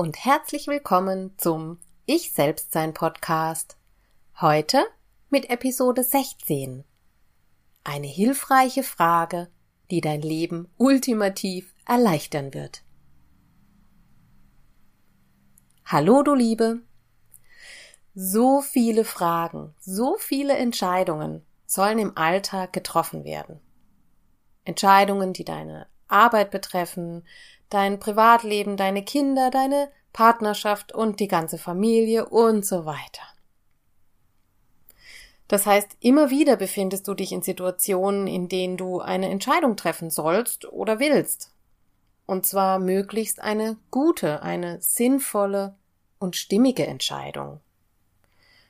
und herzlich willkommen zum Ich Selbstsein Podcast. Heute mit Episode 16. Eine hilfreiche Frage, die dein Leben ultimativ erleichtern wird. Hallo du Liebe. So viele Fragen, so viele Entscheidungen sollen im Alltag getroffen werden. Entscheidungen, die deine Arbeit betreffen, dein Privatleben, deine Kinder, deine Partnerschaft und die ganze Familie und so weiter. Das heißt, immer wieder befindest du dich in Situationen, in denen du eine Entscheidung treffen sollst oder willst. Und zwar möglichst eine gute, eine sinnvolle und stimmige Entscheidung.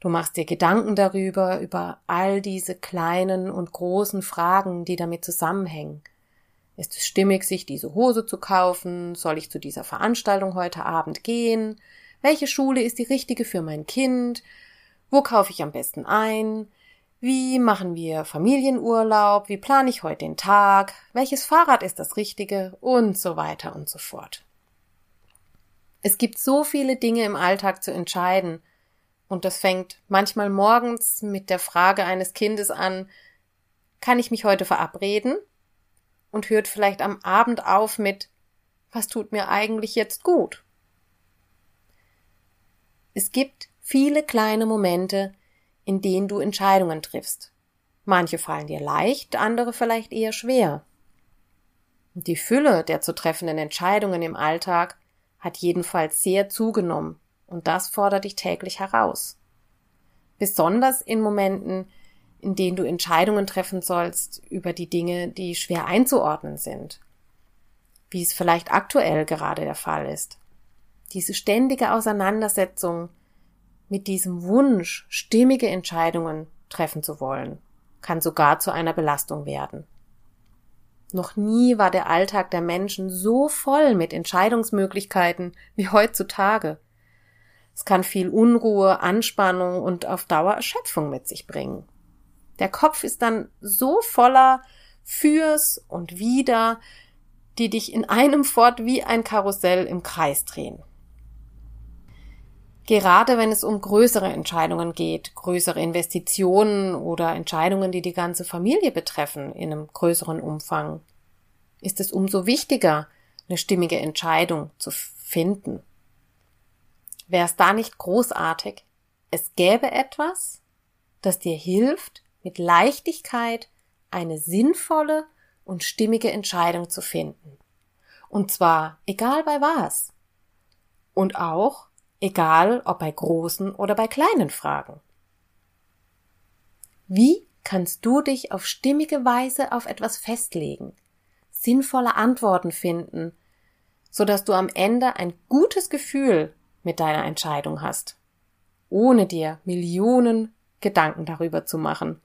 Du machst dir Gedanken darüber, über all diese kleinen und großen Fragen, die damit zusammenhängen. Ist es stimmig, sich diese Hose zu kaufen? Soll ich zu dieser Veranstaltung heute Abend gehen? Welche Schule ist die richtige für mein Kind? Wo kaufe ich am besten ein? Wie machen wir Familienurlaub? Wie plane ich heute den Tag? Welches Fahrrad ist das richtige? Und so weiter und so fort. Es gibt so viele Dinge im Alltag zu entscheiden, und das fängt manchmal morgens mit der Frage eines Kindes an, kann ich mich heute verabreden? Und hört vielleicht am Abend auf mit Was tut mir eigentlich jetzt gut? Es gibt viele kleine Momente, in denen du Entscheidungen triffst. Manche fallen dir leicht, andere vielleicht eher schwer. Die Fülle der zu treffenden Entscheidungen im Alltag hat jedenfalls sehr zugenommen, und das fordert dich täglich heraus. Besonders in Momenten, in denen du Entscheidungen treffen sollst über die Dinge, die schwer einzuordnen sind. Wie es vielleicht aktuell gerade der Fall ist. Diese ständige Auseinandersetzung mit diesem Wunsch, stimmige Entscheidungen treffen zu wollen, kann sogar zu einer Belastung werden. Noch nie war der Alltag der Menschen so voll mit Entscheidungsmöglichkeiten wie heutzutage. Es kann viel Unruhe, Anspannung und auf Dauer Erschöpfung mit sich bringen. Der Kopf ist dann so voller Fürs und Wider, die dich in einem fort wie ein Karussell im Kreis drehen. Gerade wenn es um größere Entscheidungen geht, größere Investitionen oder Entscheidungen, die die ganze Familie betreffen in einem größeren Umfang, ist es umso wichtiger, eine stimmige Entscheidung zu finden. Wäre es da nicht großartig? Es gäbe etwas, das dir hilft, mit Leichtigkeit eine sinnvolle und stimmige Entscheidung zu finden. Und zwar egal bei was. Und auch egal ob bei großen oder bei kleinen Fragen. Wie kannst du dich auf stimmige Weise auf etwas festlegen, sinnvolle Antworten finden, so dass du am Ende ein gutes Gefühl mit deiner Entscheidung hast, ohne dir Millionen Gedanken darüber zu machen.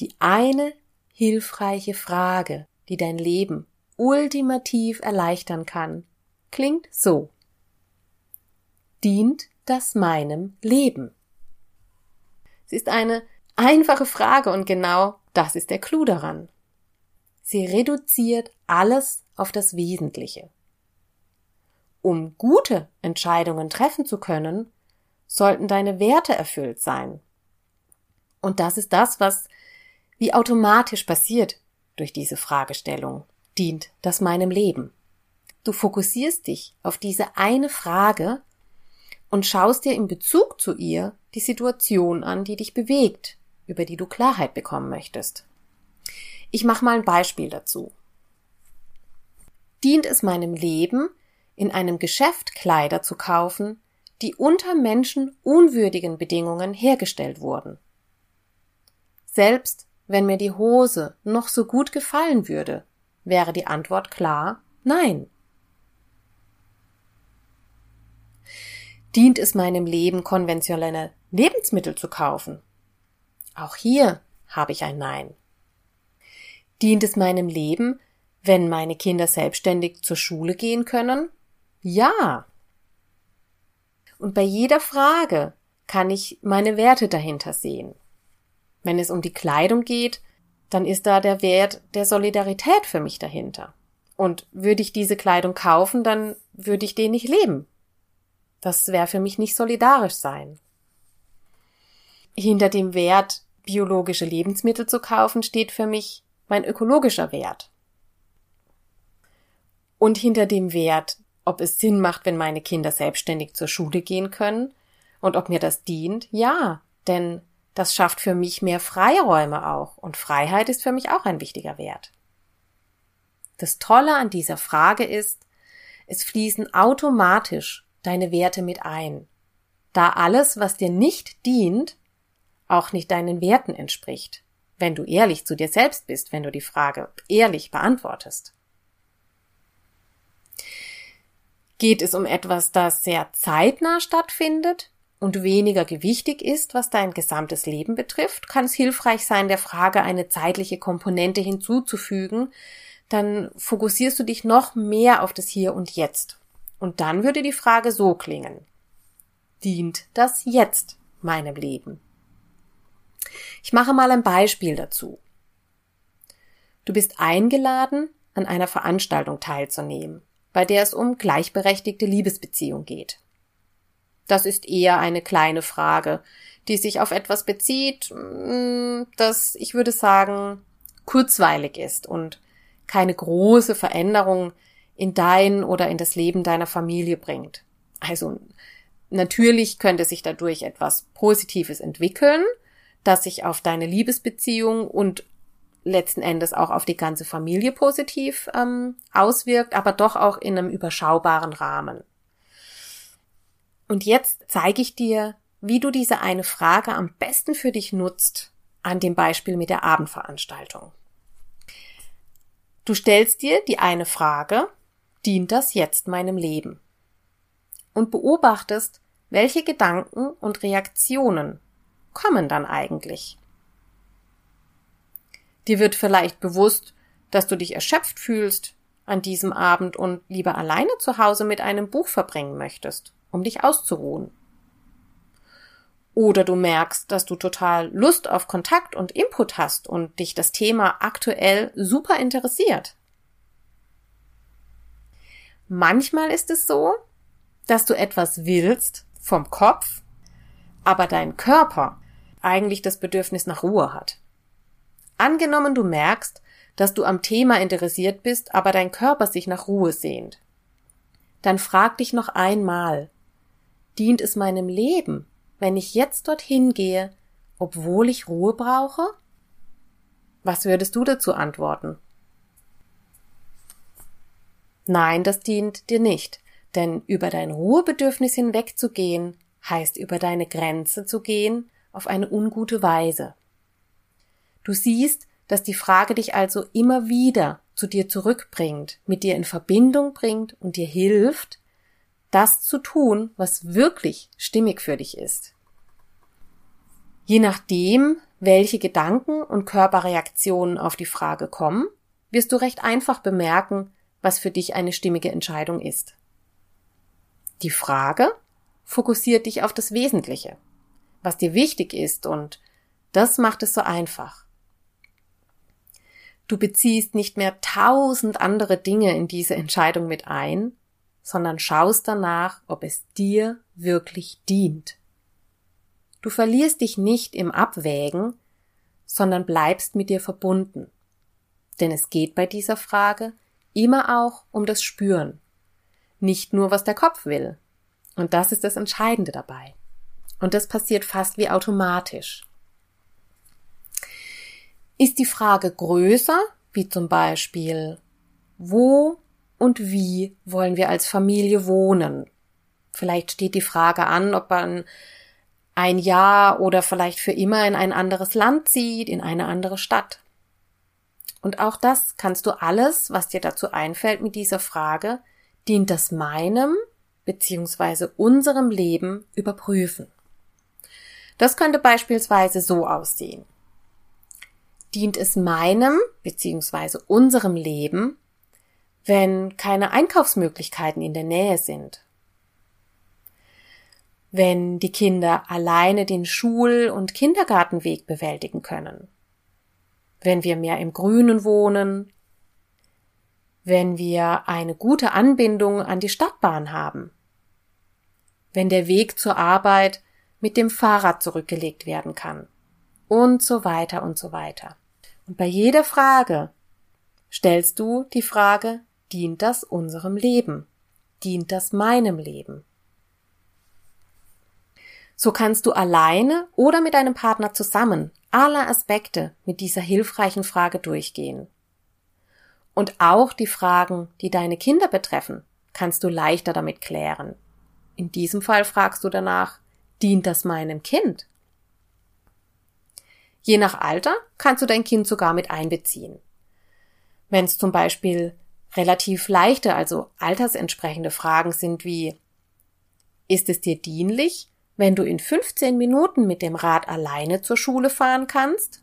Die eine hilfreiche Frage, die dein Leben ultimativ erleichtern kann, klingt so. Dient das meinem Leben? Sie ist eine einfache Frage und genau das ist der Clou daran. Sie reduziert alles auf das Wesentliche. Um gute Entscheidungen treffen zu können, sollten deine Werte erfüllt sein. Und das ist das, was wie automatisch passiert durch diese Fragestellung dient das meinem Leben. Du fokussierst dich auf diese eine Frage und schaust dir in Bezug zu ihr die Situation an, die dich bewegt, über die du Klarheit bekommen möchtest. Ich mache mal ein Beispiel dazu. Dient es meinem Leben, in einem Geschäft Kleider zu kaufen, die unter menschenunwürdigen Bedingungen hergestellt wurden? Selbst wenn mir die Hose noch so gut gefallen würde, wäre die Antwort klar Nein. Dient es meinem Leben, konventionelle Lebensmittel zu kaufen? Auch hier habe ich ein Nein. Dient es meinem Leben, wenn meine Kinder selbstständig zur Schule gehen können? Ja. Und bei jeder Frage kann ich meine Werte dahinter sehen. Wenn es um die Kleidung geht, dann ist da der Wert der Solidarität für mich dahinter. Und würde ich diese Kleidung kaufen, dann würde ich den nicht leben. Das wäre für mich nicht solidarisch sein. Hinter dem Wert, biologische Lebensmittel zu kaufen, steht für mich mein ökologischer Wert. Und hinter dem Wert, ob es Sinn macht, wenn meine Kinder selbstständig zur Schule gehen können und ob mir das dient, ja, denn das schafft für mich mehr Freiräume auch und Freiheit ist für mich auch ein wichtiger Wert. Das Tolle an dieser Frage ist, es fließen automatisch deine Werte mit ein, da alles, was dir nicht dient, auch nicht deinen Werten entspricht, wenn du ehrlich zu dir selbst bist, wenn du die Frage ehrlich beantwortest. Geht es um etwas, das sehr zeitnah stattfindet und weniger gewichtig ist, was dein gesamtes Leben betrifft, kann es hilfreich sein, der Frage eine zeitliche Komponente hinzuzufügen, dann fokussierst du dich noch mehr auf das Hier und Jetzt. Und dann würde die Frage so klingen. Dient das jetzt meinem Leben? Ich mache mal ein Beispiel dazu. Du bist eingeladen, an einer Veranstaltung teilzunehmen, bei der es um gleichberechtigte Liebesbeziehung geht. Das ist eher eine kleine Frage, die sich auf etwas bezieht, mm, das, ich würde sagen, kurzweilig ist und keine große Veränderung in dein oder in das Leben deiner Familie bringt. Also natürlich könnte sich dadurch etwas Positives entwickeln, das sich auf deine Liebesbeziehung und letzten Endes auch auf die ganze Familie positiv ähm, auswirkt, aber doch auch in einem überschaubaren Rahmen. Und jetzt zeige ich dir, wie du diese eine Frage am besten für dich nutzt, an dem Beispiel mit der Abendveranstaltung. Du stellst dir die eine Frage, dient das jetzt meinem Leben? Und beobachtest, welche Gedanken und Reaktionen kommen dann eigentlich? Dir wird vielleicht bewusst, dass du dich erschöpft fühlst an diesem Abend und lieber alleine zu Hause mit einem Buch verbringen möchtest um dich auszuruhen. Oder du merkst, dass du total Lust auf Kontakt und Input hast und dich das Thema aktuell super interessiert. Manchmal ist es so, dass du etwas willst vom Kopf, aber dein Körper eigentlich das Bedürfnis nach Ruhe hat. Angenommen, du merkst, dass du am Thema interessiert bist, aber dein Körper sich nach Ruhe sehnt. Dann frag dich noch einmal, Dient es meinem Leben, wenn ich jetzt dorthin gehe, obwohl ich Ruhe brauche? Was würdest du dazu antworten? Nein, das dient dir nicht, denn über dein Ruhebedürfnis hinwegzugehen, heißt über deine Grenze zu gehen auf eine ungute Weise. Du siehst, dass die Frage dich also immer wieder zu dir zurückbringt, mit dir in Verbindung bringt und dir hilft, das zu tun, was wirklich stimmig für dich ist. Je nachdem, welche Gedanken und Körperreaktionen auf die Frage kommen, wirst du recht einfach bemerken, was für dich eine stimmige Entscheidung ist. Die Frage fokussiert dich auf das Wesentliche, was dir wichtig ist und das macht es so einfach. Du beziehst nicht mehr tausend andere Dinge in diese Entscheidung mit ein, sondern schaust danach, ob es dir wirklich dient. Du verlierst dich nicht im Abwägen, sondern bleibst mit dir verbunden. Denn es geht bei dieser Frage immer auch um das Spüren. Nicht nur, was der Kopf will. Und das ist das Entscheidende dabei. Und das passiert fast wie automatisch. Ist die Frage größer, wie zum Beispiel, wo und wie wollen wir als Familie wohnen? Vielleicht steht die Frage an, ob man ein Jahr oder vielleicht für immer in ein anderes Land zieht, in eine andere Stadt. Und auch das kannst du alles, was dir dazu einfällt mit dieser Frage, dient das meinem bzw. unserem Leben überprüfen. Das könnte beispielsweise so aussehen. Dient es meinem bzw. unserem Leben, wenn keine Einkaufsmöglichkeiten in der Nähe sind? Wenn die Kinder alleine den Schul- und Kindergartenweg bewältigen können? Wenn wir mehr im Grünen wohnen? Wenn wir eine gute Anbindung an die Stadtbahn haben? Wenn der Weg zur Arbeit mit dem Fahrrad zurückgelegt werden kann? und so weiter und so weiter. Und bei jeder Frage stellst du die Frage, dient das unserem Leben? Dient das meinem Leben? So kannst du alleine oder mit deinem Partner zusammen alle Aspekte mit dieser hilfreichen Frage durchgehen. Und auch die Fragen, die deine Kinder betreffen, kannst du leichter damit klären. In diesem Fall fragst du danach, dient das meinem Kind? Je nach Alter kannst du dein Kind sogar mit einbeziehen. Wenn es zum Beispiel relativ leichte, also altersentsprechende Fragen sind wie Ist es dir dienlich, wenn du in 15 Minuten mit dem Rad alleine zur Schule fahren kannst?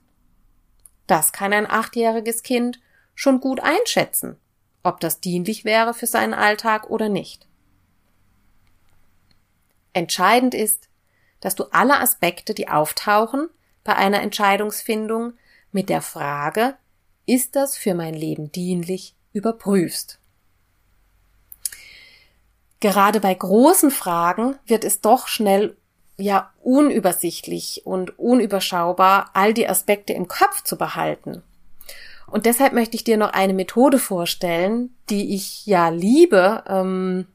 Das kann ein achtjähriges Kind schon gut einschätzen, ob das dienlich wäre für seinen Alltag oder nicht. Entscheidend ist, dass du alle Aspekte, die auftauchen, bei einer Entscheidungsfindung mit der Frage, ist das für mein Leben dienlich, überprüfst. Gerade bei großen Fragen wird es doch schnell ja unübersichtlich und unüberschaubar, all die Aspekte im Kopf zu behalten. Und deshalb möchte ich dir noch eine Methode vorstellen, die ich ja liebe ähm,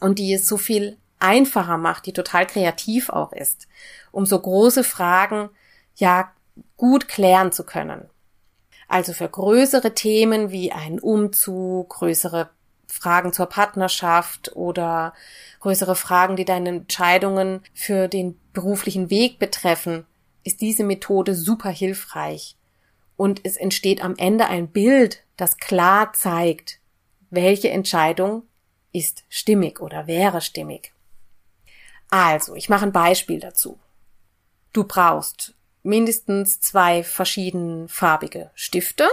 und die es so viel einfacher macht, die total kreativ auch ist, um so große Fragen ja gut klären zu können. Also für größere Themen wie einen Umzug, größere Fragen zur Partnerschaft oder größere Fragen, die deine Entscheidungen für den beruflichen Weg betreffen, ist diese Methode super hilfreich. Und es entsteht am Ende ein Bild, das klar zeigt, welche Entscheidung ist stimmig oder wäre stimmig. Also, ich mache ein Beispiel dazu. Du brauchst mindestens zwei verschiedenfarbige Stifte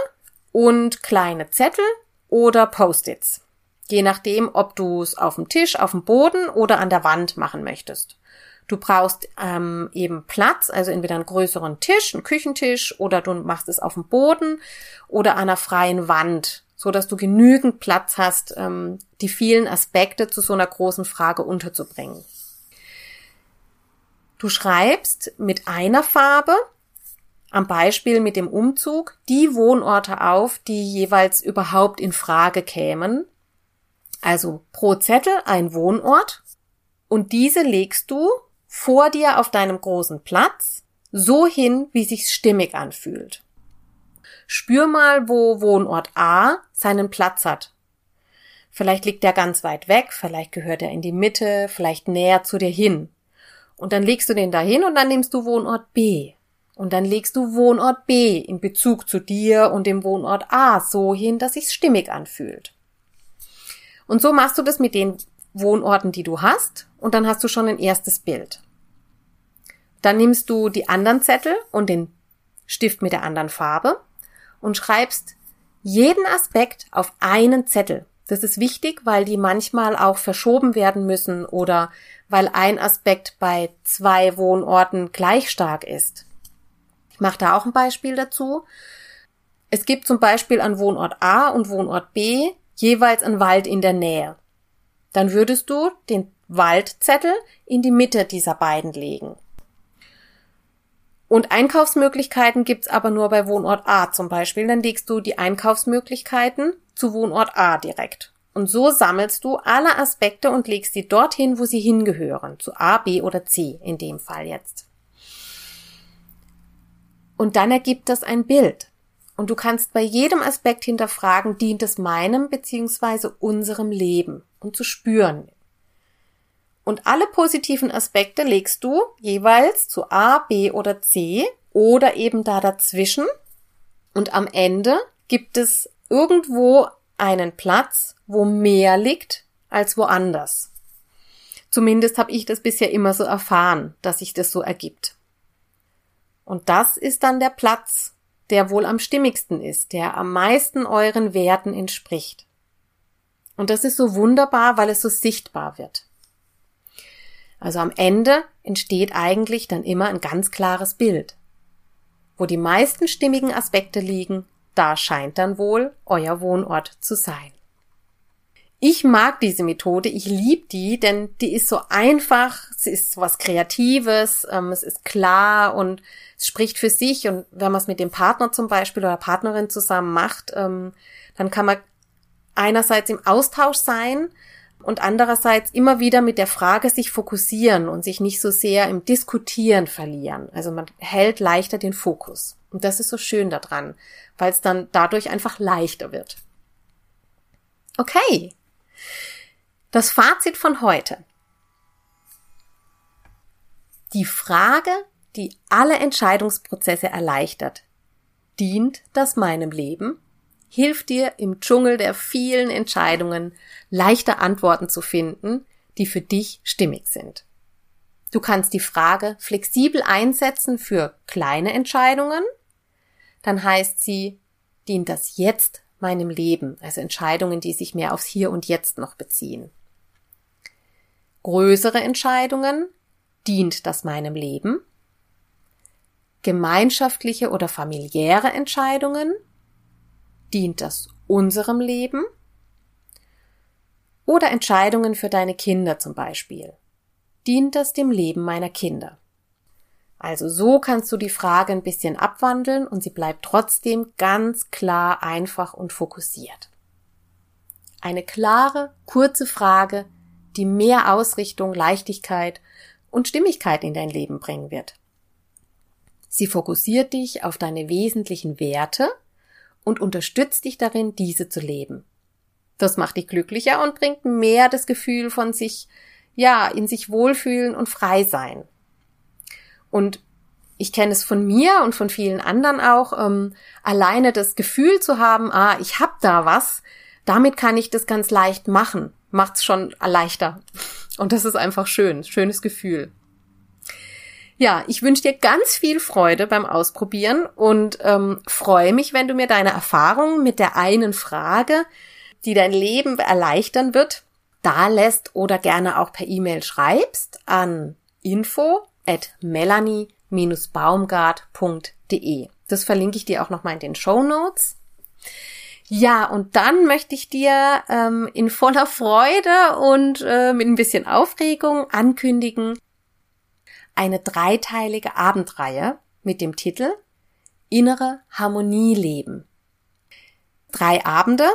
und kleine Zettel oder Post-its. Je nachdem, ob du es auf dem Tisch, auf dem Boden oder an der Wand machen möchtest. Du brauchst ähm, eben Platz, also entweder einen größeren Tisch, einen Küchentisch oder du machst es auf dem Boden oder an einer freien Wand, so dass du genügend Platz hast, ähm, die vielen Aspekte zu so einer großen Frage unterzubringen. Du schreibst mit einer Farbe, am Beispiel mit dem Umzug, die Wohnorte auf, die jeweils überhaupt in Frage kämen. Also pro Zettel ein Wohnort und diese legst du vor dir auf deinem großen Platz so hin, wie sich's stimmig anfühlt. Spür mal, wo Wohnort A seinen Platz hat. Vielleicht liegt er ganz weit weg, vielleicht gehört er in die Mitte, vielleicht näher zu dir hin. Und dann legst du den dahin und dann nimmst du Wohnort B. Und dann legst du Wohnort B in Bezug zu dir und dem Wohnort A so hin, dass sich's stimmig anfühlt. Und so machst du das mit den Wohnorten, die du hast, und dann hast du schon ein erstes Bild. Dann nimmst du die anderen Zettel und den Stift mit der anderen Farbe und schreibst jeden Aspekt auf einen Zettel. Das ist wichtig, weil die manchmal auch verschoben werden müssen oder weil ein Aspekt bei zwei Wohnorten gleich stark ist. Ich mache da auch ein Beispiel dazu. Es gibt zum Beispiel an Wohnort A und Wohnort B jeweils einen Wald in der Nähe. Dann würdest du den Waldzettel in die Mitte dieser beiden legen. Und Einkaufsmöglichkeiten gibt's aber nur bei Wohnort A zum Beispiel. Dann legst du die Einkaufsmöglichkeiten zu Wohnort A direkt. Und so sammelst du alle Aspekte und legst sie dorthin, wo sie hingehören, zu A, B oder C in dem Fall jetzt. Und dann ergibt das ein Bild. Und du kannst bei jedem Aspekt hinterfragen, dient es meinem bzw. unserem Leben und zu spüren. Und alle positiven Aspekte legst du jeweils zu A, B oder C oder eben da dazwischen. Und am Ende gibt es irgendwo einen Platz, wo mehr liegt als woanders. Zumindest habe ich das bisher immer so erfahren, dass sich das so ergibt. Und das ist dann der Platz, der wohl am stimmigsten ist, der am meisten euren Werten entspricht. Und das ist so wunderbar, weil es so sichtbar wird. Also am Ende entsteht eigentlich dann immer ein ganz klares Bild. Wo die meisten stimmigen Aspekte liegen, da scheint dann wohl euer Wohnort zu sein. Ich mag diese Methode, ich liebe die, denn die ist so einfach, sie ist was Kreatives, ähm, es ist klar und es spricht für sich und wenn man es mit dem Partner zum Beispiel oder Partnerin zusammen macht, ähm, dann kann man einerseits im Austausch sein und andererseits immer wieder mit der Frage sich fokussieren und sich nicht so sehr im Diskutieren verlieren. Also man hält leichter den Fokus. Und das ist so schön daran, weil es dann dadurch einfach leichter wird. Okay. Das Fazit von heute. Die Frage, die alle Entscheidungsprozesse erleichtert, dient das meinem Leben? Hilft dir im Dschungel der vielen Entscheidungen leichter Antworten zu finden, die für dich stimmig sind. Du kannst die Frage flexibel einsetzen für kleine Entscheidungen. Dann heißt sie, dient das jetzt meinem Leben, also Entscheidungen, die sich mehr aufs Hier und Jetzt noch beziehen. Größere Entscheidungen, dient das meinem Leben? Gemeinschaftliche oder familiäre Entscheidungen, dient das unserem Leben? Oder Entscheidungen für deine Kinder zum Beispiel. Dient das dem Leben meiner Kinder? Also so kannst du die Frage ein bisschen abwandeln und sie bleibt trotzdem ganz klar, einfach und fokussiert. Eine klare, kurze Frage, die mehr Ausrichtung, Leichtigkeit und Stimmigkeit in dein Leben bringen wird. Sie fokussiert dich auf deine wesentlichen Werte und unterstützt dich darin, diese zu leben. Das macht dich glücklicher und bringt mehr das Gefühl von sich, ja, in sich wohlfühlen und frei sein. Und ich kenne es von mir und von vielen anderen auch, ähm, alleine das Gefühl zu haben, ah, ich hab da was, damit kann ich das ganz leicht machen, macht's schon leichter. Und das ist einfach schön, schönes Gefühl. Ja, ich wünsche dir ganz viel Freude beim Ausprobieren und ähm, freue mich, wenn du mir deine Erfahrungen mit der einen Frage, die dein Leben erleichtern wird, da lässt oder gerne auch per E-Mail schreibst an info at melanie-baumgart.de. Das verlinke ich dir auch nochmal in den Show Notes. Ja, und dann möchte ich dir ähm, in voller Freude und äh, mit ein bisschen Aufregung ankündigen, eine dreiteilige Abendreihe mit dem Titel Innere Harmonie leben. Drei Abende,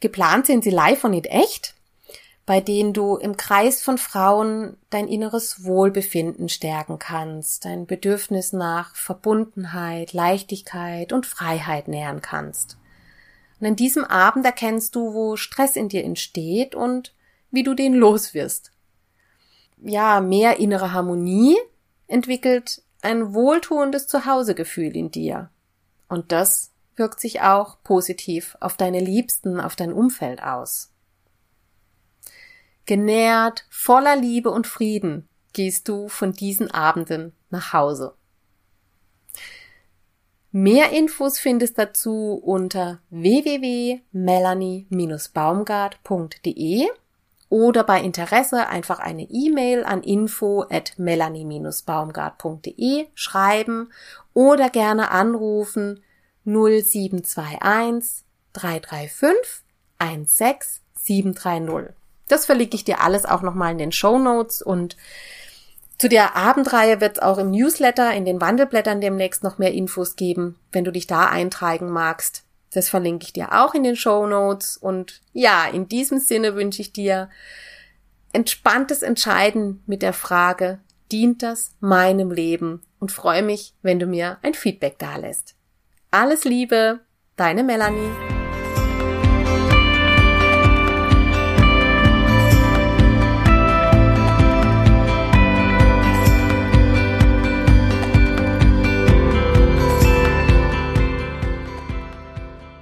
geplant sind sie live und nicht echt, bei denen du im Kreis von Frauen dein inneres Wohlbefinden stärken kannst, dein Bedürfnis nach Verbundenheit, Leichtigkeit und Freiheit nähern kannst. Und in diesem Abend erkennst du, wo Stress in dir entsteht und wie du den loswirst. Ja, mehr innere Harmonie entwickelt ein wohltuendes Zuhausegefühl in dir. Und das wirkt sich auch positiv auf deine Liebsten, auf dein Umfeld aus. Genährt, voller Liebe und Frieden gehst du von diesen Abenden nach Hause. Mehr Infos findest dazu unter www.melanie-baumgart.de oder bei Interesse einfach eine E-Mail an info at melanie-baumgart.de schreiben oder gerne anrufen 0721 335 16730. Das verlinke ich dir alles auch nochmal in den Show Notes und zu der Abendreihe wird es auch im Newsletter, in den Wandelblättern demnächst noch mehr Infos geben, wenn du dich da eintragen magst Das verlinke ich dir auch in den Show Notes. Und ja, in diesem Sinne wünsche ich dir entspanntes Entscheiden mit der Frage, dient das meinem Leben? Und freue mich, wenn du mir ein Feedback dalässt. Alles Liebe, deine Melanie.